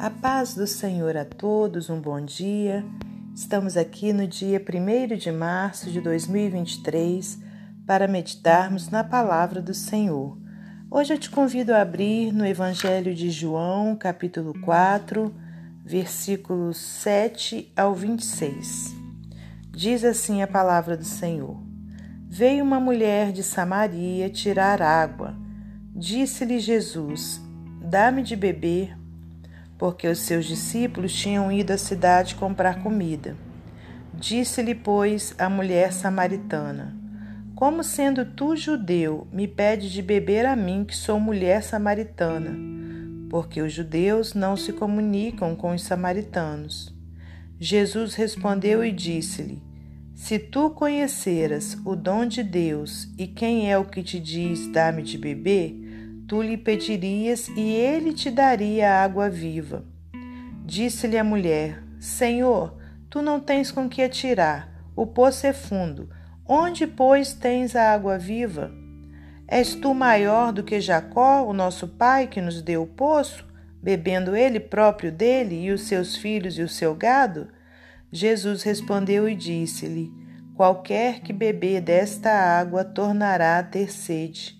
A paz do Senhor a todos, um bom dia. Estamos aqui no dia 1 de março de 2023 para meditarmos na palavra do Senhor. Hoje eu te convido a abrir no Evangelho de João, capítulo 4, versículos 7 ao 26. Diz assim a palavra do Senhor: Veio uma mulher de Samaria tirar água. Disse-lhe Jesus: Dá-me de beber porque os seus discípulos tinham ido à cidade comprar comida. Disse-lhe, pois, a mulher samaritana: Como sendo tu judeu, me pede de beber a mim, que sou mulher samaritana? Porque os judeus não se comunicam com os samaritanos. Jesus respondeu e disse-lhe: Se tu conheceras o dom de Deus e quem é o que te diz: Dá-me de beber, tu lhe pedirias e ele te daria água viva. Disse-lhe a mulher: Senhor, tu não tens com que atirar, o poço é fundo. Onde, pois, tens a água viva? És tu maior do que Jacó, o nosso pai, que nos deu o poço, bebendo ele próprio dele e os seus filhos e o seu gado? Jesus respondeu e disse-lhe: Qualquer que beber desta água tornará a ter sede.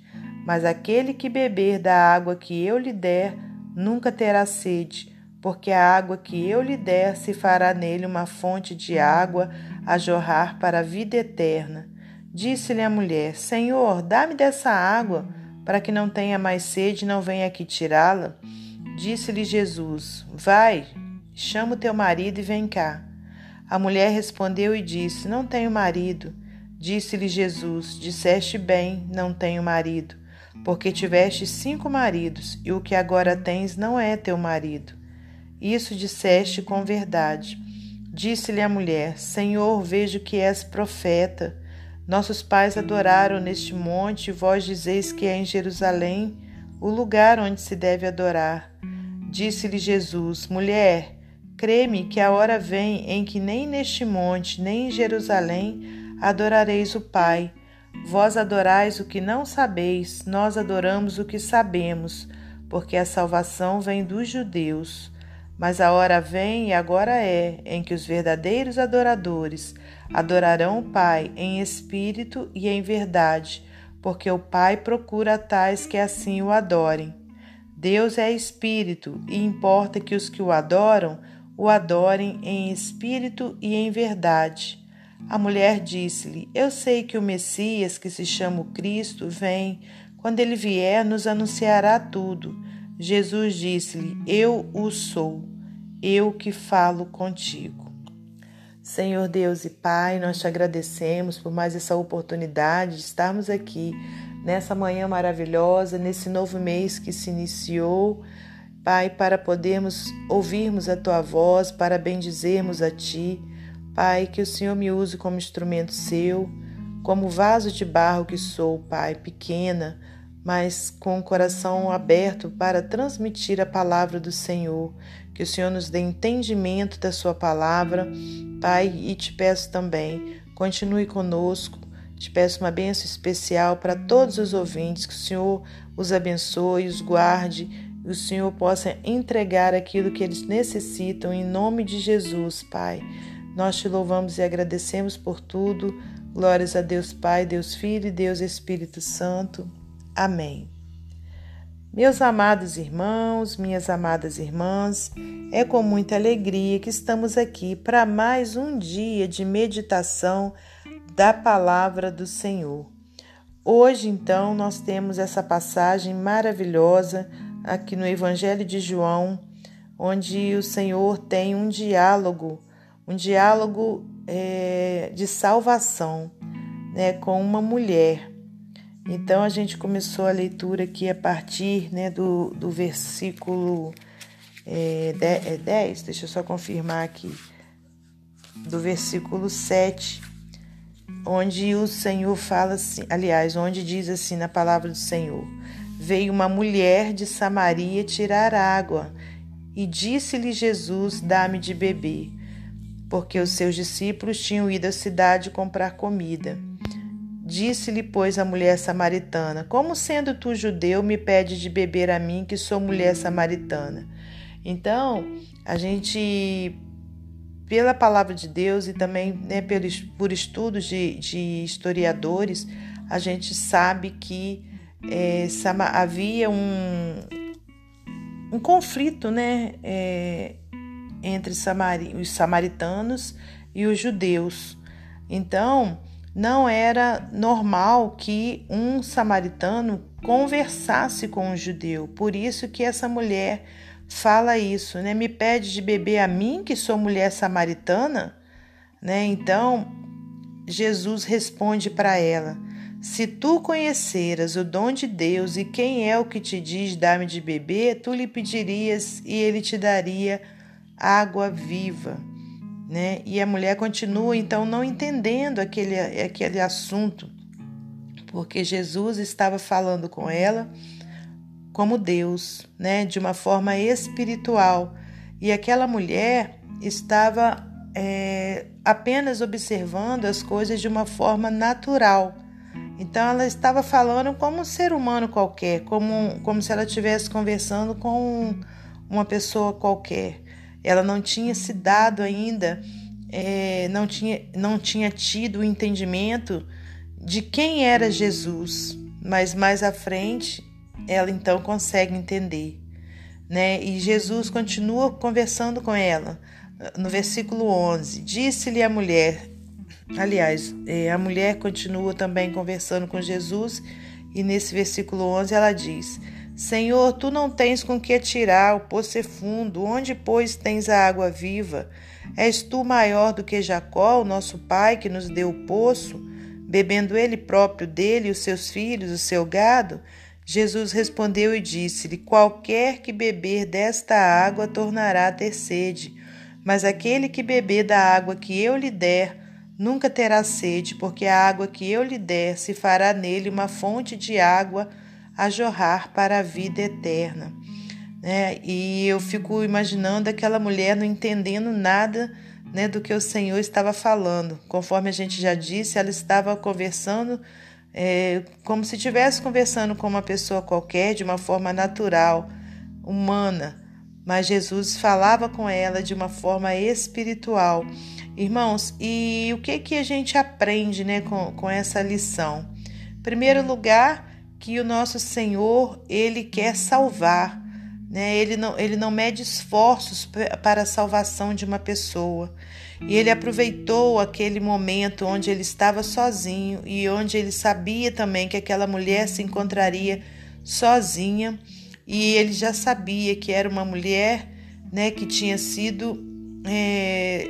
Mas aquele que beber da água que eu lhe der nunca terá sede, porque a água que eu lhe der se fará nele uma fonte de água a jorrar para a vida eterna. Disse-lhe a mulher: Senhor, dá-me dessa água, para que não tenha mais sede e não venha aqui tirá-la. Disse-lhe Jesus: Vai, chama o teu marido e vem cá. A mulher respondeu e disse: Não tenho marido. Disse-lhe Jesus: Disseste bem, não tenho marido porque tiveste cinco maridos, e o que agora tens não é teu marido. Isso disseste com verdade. Disse-lhe a mulher: Senhor, vejo que és profeta. Nossos pais adoraram neste monte, e vós dizeis que é em Jerusalém o lugar onde se deve adorar. Disse-lhe Jesus: Mulher, creme que a hora vem em que nem neste monte, nem em Jerusalém adorareis o Pai. Vós adorais o que não sabeis, nós adoramos o que sabemos, porque a salvação vem dos judeus. Mas a hora vem e agora é em que os verdadeiros adoradores adorarão o Pai em espírito e em verdade, porque o Pai procura tais que assim o adorem. Deus é espírito e importa que os que o adoram o adorem em espírito e em verdade. A mulher disse-lhe: Eu sei que o Messias, que se chama o Cristo, vem. Quando ele vier, nos anunciará tudo. Jesus disse-lhe: Eu o sou, eu que falo contigo. Senhor Deus e Pai, nós te agradecemos por mais essa oportunidade de estarmos aqui nessa manhã maravilhosa, nesse novo mês que se iniciou. Pai, para podermos ouvirmos a tua voz, para bendizermos a ti. Pai, que o Senhor me use como instrumento seu, como vaso de barro que sou, Pai, pequena, mas com o coração aberto para transmitir a palavra do Senhor. Que o Senhor nos dê entendimento da Sua palavra, Pai, e te peço também, continue conosco. Te peço uma bênção especial para todos os ouvintes, que o Senhor os abençoe, os guarde, e o Senhor possa entregar aquilo que eles necessitam, em nome de Jesus, Pai. Nós te louvamos e agradecemos por tudo. Glórias a Deus Pai, Deus Filho e Deus Espírito Santo. Amém. Meus amados irmãos, minhas amadas irmãs, é com muita alegria que estamos aqui para mais um dia de meditação da palavra do Senhor. Hoje, então, nós temos essa passagem maravilhosa aqui no Evangelho de João, onde o Senhor tem um diálogo um diálogo é, de salvação né, com uma mulher. Então a gente começou a leitura aqui a partir né, do, do versículo é, 10, é deixa eu só confirmar aqui, do versículo 7, onde o Senhor fala assim, aliás, onde diz assim na palavra do Senhor: Veio uma mulher de Samaria tirar água, e disse-lhe Jesus: Dá-me de beber porque os seus discípulos tinham ido à cidade comprar comida. Disse-lhe, pois, a mulher samaritana: Como sendo tu judeu, me pede de beber a mim, que sou mulher samaritana? Então, a gente, pela palavra de Deus e também né, por estudos de, de historiadores, a gente sabe que é, havia um, um conflito né, é, entre os samaritanos e os judeus. Então, não era normal que um samaritano conversasse com um judeu. Por isso que essa mulher fala isso, né? Me pede de beber a mim, que sou mulher samaritana, né? Então, Jesus responde para ela: Se tu conheceras o dom de Deus e quem é o que te diz dá-me de beber, tu lhe pedirias e ele te daria água viva né? E a mulher continua então não entendendo aquele, aquele assunto, porque Jesus estava falando com ela como Deus, né? De uma forma espiritual. E aquela mulher estava é, apenas observando as coisas de uma forma natural. Então ela estava falando como um ser humano qualquer, como, como se ela estivesse conversando com uma pessoa qualquer. Ela não tinha se dado ainda, é, não, tinha, não tinha tido o entendimento de quem era Jesus, mas mais à frente ela então consegue entender. Né? E Jesus continua conversando com ela. No versículo 11, disse-lhe a mulher, aliás, é, a mulher continua também conversando com Jesus, e nesse versículo 11 ela diz: Senhor, tu não tens com que tirar, o poço fundo, onde, pois, tens a água viva? És tu maior do que Jacó, o nosso pai, que nos deu o poço, bebendo ele próprio dele, os seus filhos, o seu gado? Jesus respondeu e disse-lhe: Qualquer que beber desta água tornará a ter sede, mas aquele que beber da água que eu lhe der, nunca terá sede, porque a água que eu lhe der se fará nele uma fonte de água a jorrar para a vida eterna. Né? E eu fico imaginando aquela mulher não entendendo nada né, do que o Senhor estava falando. Conforme a gente já disse, ela estava conversando é, como se estivesse conversando com uma pessoa qualquer, de uma forma natural, humana. Mas Jesus falava com ela de uma forma espiritual. Irmãos, e o que, que a gente aprende né, com, com essa lição? Em primeiro lugar, que o nosso Senhor, ele quer salvar, né? Ele não, ele não mede esforços para a salvação de uma pessoa. E ele aproveitou aquele momento onde ele estava sozinho e onde ele sabia também que aquela mulher se encontraria sozinha e ele já sabia que era uma mulher, né, que tinha sido é,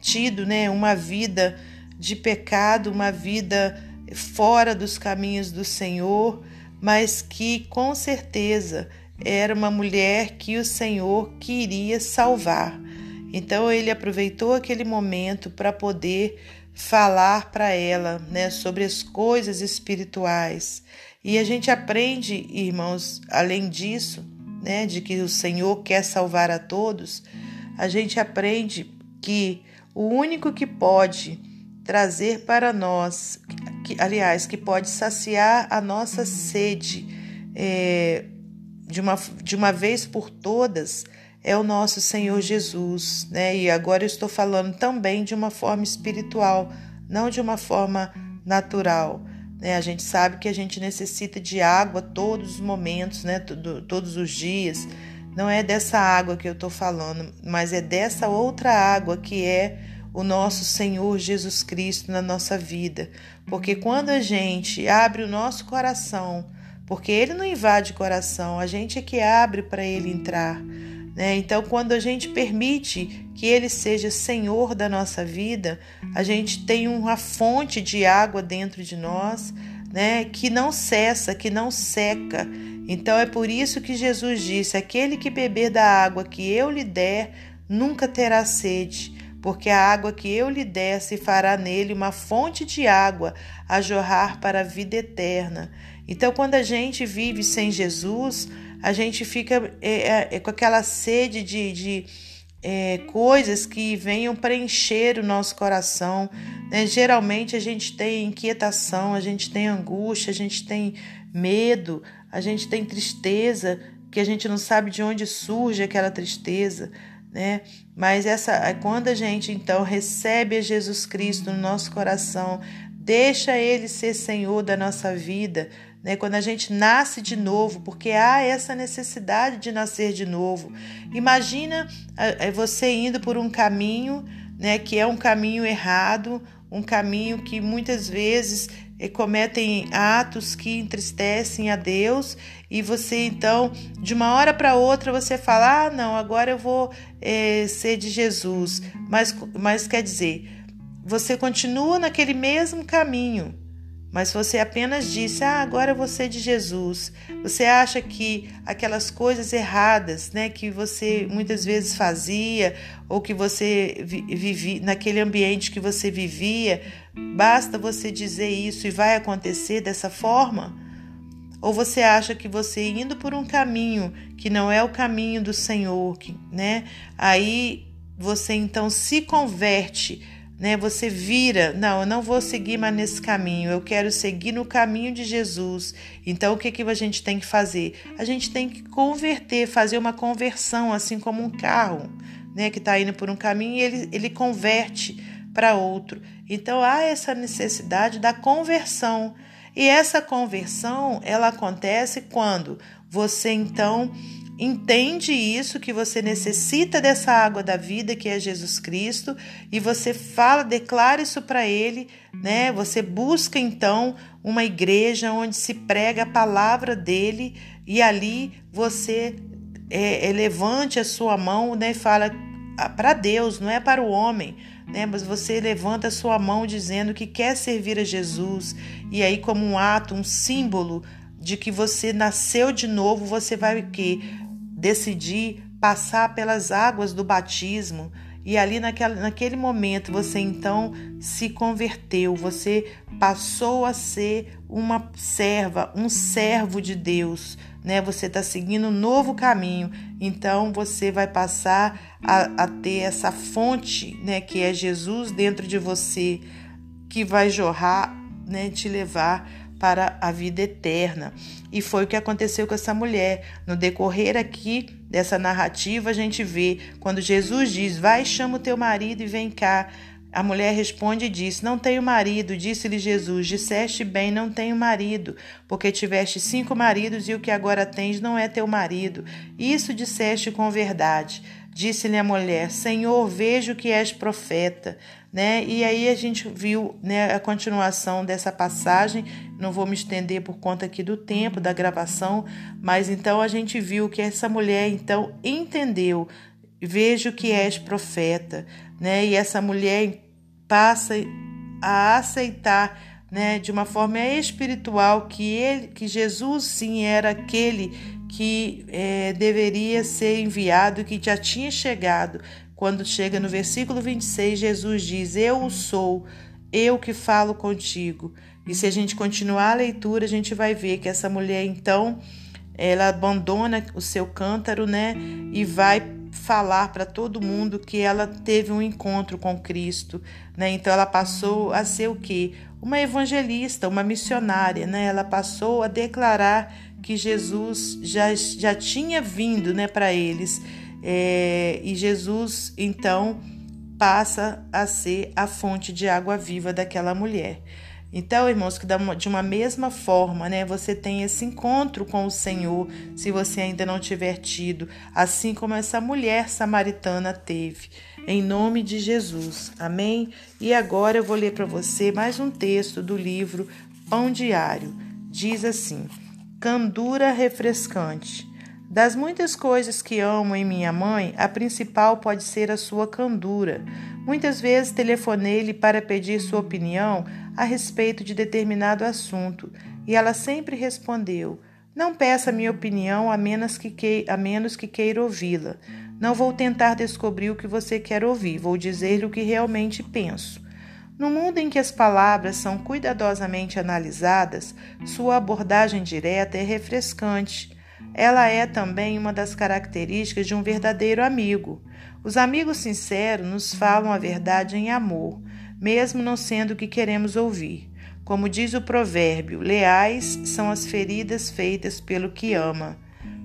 tido, né, uma vida de pecado, uma vida fora dos caminhos do Senhor, mas que com certeza era uma mulher que o Senhor queria salvar. Então ele aproveitou aquele momento para poder falar para ela, né, sobre as coisas espirituais. E a gente aprende, irmãos, além disso, né, de que o Senhor quer salvar a todos, a gente aprende que o único que pode trazer para nós que, aliás, que pode saciar a nossa sede é, de, uma, de uma vez por todas, é o nosso Senhor Jesus, né? E agora eu estou falando também de uma forma espiritual, não de uma forma natural. Né? A gente sabe que a gente necessita de água todos os momentos, né? todos os dias. Não é dessa água que eu estou falando, mas é dessa outra água que é o nosso Senhor Jesus Cristo na nossa vida. Porque quando a gente abre o nosso coração, porque ele não invade o coração, a gente é que abre para ele entrar. Né? Então, quando a gente permite que ele seja Senhor da nossa vida, a gente tem uma fonte de água dentro de nós. Né, que não cessa, que não seca. Então é por isso que Jesus disse: Aquele que beber da água que eu lhe der, nunca terá sede porque a água que eu lhe der se fará nele uma fonte de água a jorrar para a vida eterna. Então, quando a gente vive sem Jesus, a gente fica é, é, é com aquela sede de, de é, coisas que venham preencher o nosso coração. Né? Geralmente a gente tem inquietação, a gente tem angústia, a gente tem medo, a gente tem tristeza que a gente não sabe de onde surge aquela tristeza, né? Mas essa quando a gente então recebe Jesus Cristo no nosso coração, deixa ele ser Senhor da nossa vida, né? Quando a gente nasce de novo, porque há essa necessidade de nascer de novo. Imagina você indo por um caminho, né, que é um caminho errado, um caminho que muitas vezes cometem atos que entristecem a Deus e você então de uma hora para outra você fala ah não agora eu vou é, ser de Jesus. Mas mas quer dizer você continua naquele mesmo caminho mas você apenas disse: "Ah, agora você é de Jesus". Você acha que aquelas coisas erradas, né, que você muitas vezes fazia ou que você vivia naquele ambiente que você vivia, basta você dizer isso e vai acontecer dessa forma? Ou você acha que você indo por um caminho que não é o caminho do Senhor, né? Aí você então se converte né? Você vira, não, eu não vou seguir mais nesse caminho, eu quero seguir no caminho de Jesus. Então, o que, que a gente tem que fazer? A gente tem que converter, fazer uma conversão, assim como um carro, né? Que está indo por um caminho e ele, ele converte para outro. Então, há essa necessidade da conversão. E essa conversão, ela acontece quando você, então, entende isso que você necessita dessa água da vida que é Jesus Cristo e você fala, declara isso para ele, né? Você busca então uma igreja onde se prega a palavra dele e ali você é, é, levante a sua mão, né? Fala para Deus, não é para o homem. Né, mas você levanta a sua mão dizendo que quer servir a Jesus, e aí, como um ato, um símbolo de que você nasceu de novo, você vai o quê? Decidir passar pelas águas do batismo e ali naquela, naquele momento você então se converteu, você passou a ser uma serva, um servo de Deus, né? Você está seguindo um novo caminho, então você vai passar a, a ter essa fonte, né? Que é Jesus dentro de você, que vai jorrar, né? Te levar para a vida eterna. E foi o que aconteceu com essa mulher. No decorrer aqui dessa narrativa, a gente vê quando Jesus diz: Vai, chama o teu marido e vem cá. A mulher responde e diz: Não tenho marido. Disse-lhe Jesus: Disseste bem, não tenho marido, porque tiveste cinco maridos e o que agora tens não é teu marido. Isso disseste com verdade. Disse-lhe a mulher: Senhor, vejo que és profeta. Né? E aí a gente viu né, a continuação dessa passagem. Não vou me estender por conta aqui do tempo da gravação, mas então a gente viu que essa mulher então entendeu. Vejo que és profeta, né? E essa mulher passa a aceitar né, de uma forma espiritual que ele, que Jesus sim era aquele que é, deveria ser enviado, que já tinha chegado. Quando chega no versículo 26, Jesus diz: Eu sou, eu que falo contigo. E se a gente continuar a leitura, a gente vai ver que essa mulher então ela abandona o seu cântaro, né, e vai falar para todo mundo que ela teve um encontro com Cristo, né? Então ela passou a ser o quê? Uma evangelista, uma missionária, né? Ela passou a declarar que Jesus já, já tinha vindo né, para eles. É, e Jesus, então, passa a ser a fonte de água viva daquela mulher. Então, irmãos, que de uma mesma forma, né, você tem esse encontro com o Senhor, se você ainda não tiver tido, assim como essa mulher samaritana teve, em nome de Jesus. Amém? E agora eu vou ler para você mais um texto do livro Pão Diário. Diz assim: Candura refrescante. Das muitas coisas que amo em minha mãe, a principal pode ser a sua candura. Muitas vezes telefonei-lhe para pedir sua opinião a respeito de determinado assunto e ela sempre respondeu: Não peça minha opinião a menos que, que, a menos que queira ouvi-la. Não vou tentar descobrir o que você quer ouvir, vou dizer-lhe o que realmente penso. No mundo em que as palavras são cuidadosamente analisadas, sua abordagem direta é refrescante. Ela é também uma das características de um verdadeiro amigo. Os amigos sinceros nos falam a verdade em amor, mesmo não sendo o que queremos ouvir. Como diz o provérbio, leais são as feridas feitas pelo que ama.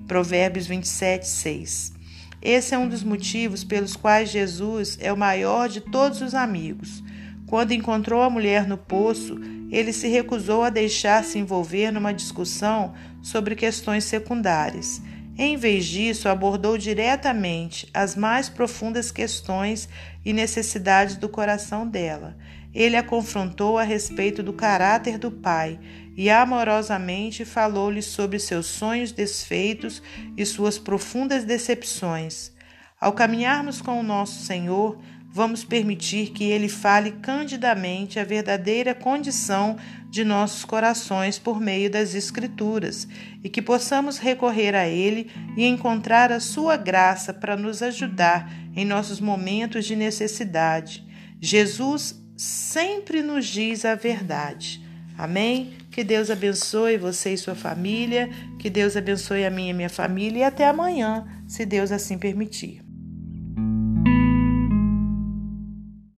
Provérbios 27, 6. Esse é um dos motivos pelos quais Jesus é o maior de todos os amigos. Quando encontrou a mulher no poço, ele se recusou a deixar-se envolver numa discussão sobre questões secundárias. Em vez disso, abordou diretamente as mais profundas questões e necessidades do coração dela. Ele a confrontou a respeito do caráter do pai e amorosamente falou-lhe sobre seus sonhos desfeitos e suas profundas decepções. Ao caminharmos com o nosso Senhor, vamos permitir que Ele fale candidamente a verdadeira condição de nossos corações por meio das Escrituras e que possamos recorrer a Ele e encontrar a Sua graça para nos ajudar em nossos momentos de necessidade. Jesus sempre nos diz a verdade. Amém? Que Deus abençoe você e sua família, que Deus abençoe a minha e minha família e até amanhã, se Deus assim permitir.